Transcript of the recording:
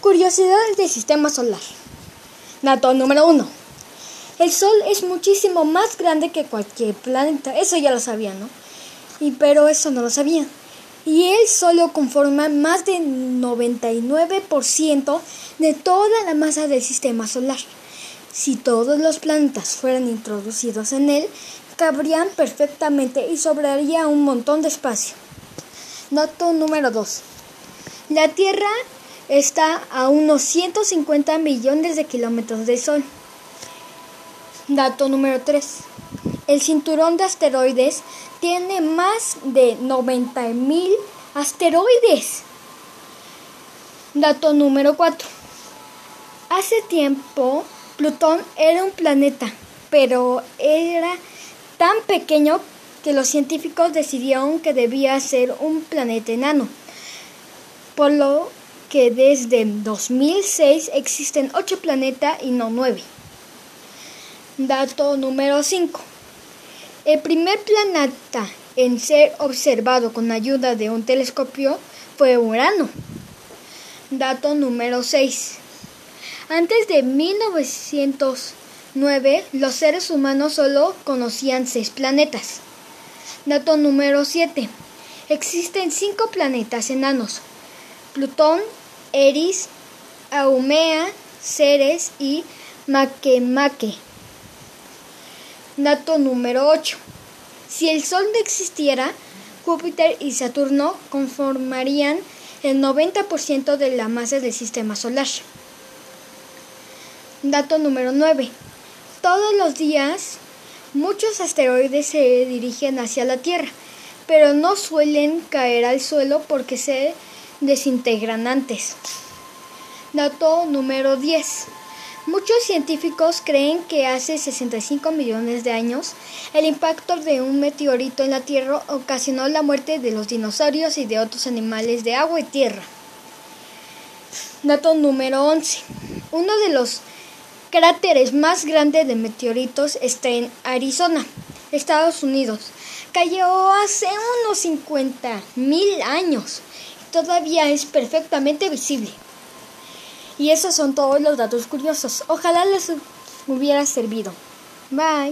Curiosidades del sistema solar. Dato número 1. El Sol es muchísimo más grande que cualquier planeta. Eso ya lo sabía, ¿no? Y, pero eso no lo sabía. Y él solo conforma más del 99% de toda la masa del sistema solar. Si todos los planetas fueran introducidos en él, cabrían perfectamente y sobraría un montón de espacio. Dato número 2. La Tierra está a unos 150 millones de kilómetros del Sol. Dato número 3. El cinturón de asteroides tiene más de 90 mil asteroides. Dato número 4. Hace tiempo Plutón era un planeta, pero era tan pequeño que los científicos decidieron que debía ser un planeta enano. Por lo que desde 2006 existen 8 planetas y no 9. Dato número 5. El primer planeta en ser observado con ayuda de un telescopio fue Urano. Dato número 6. Antes de 1909, los seres humanos solo conocían 6 planetas. Dato número 7. Existen 5 planetas enanos. Plutón, Eris, Aumea, Ceres y Makemake. Dato número 8. Si el Sol no existiera, Júpiter y Saturno conformarían el 90% de la masa del sistema solar. Dato número 9. Todos los días muchos asteroides se dirigen hacia la Tierra, pero no suelen caer al suelo porque se desintegran antes. Dato número 10. Muchos científicos creen que hace 65 millones de años el impacto de un meteorito en la Tierra ocasionó la muerte de los dinosaurios y de otros animales de agua y tierra. Dato número 11. Uno de los cráteres más grandes de meteoritos está en Arizona, Estados Unidos. Cayó hace unos 50 mil años todavía es perfectamente visible. Y esos son todos los datos curiosos. Ojalá les hubiera servido. Bye.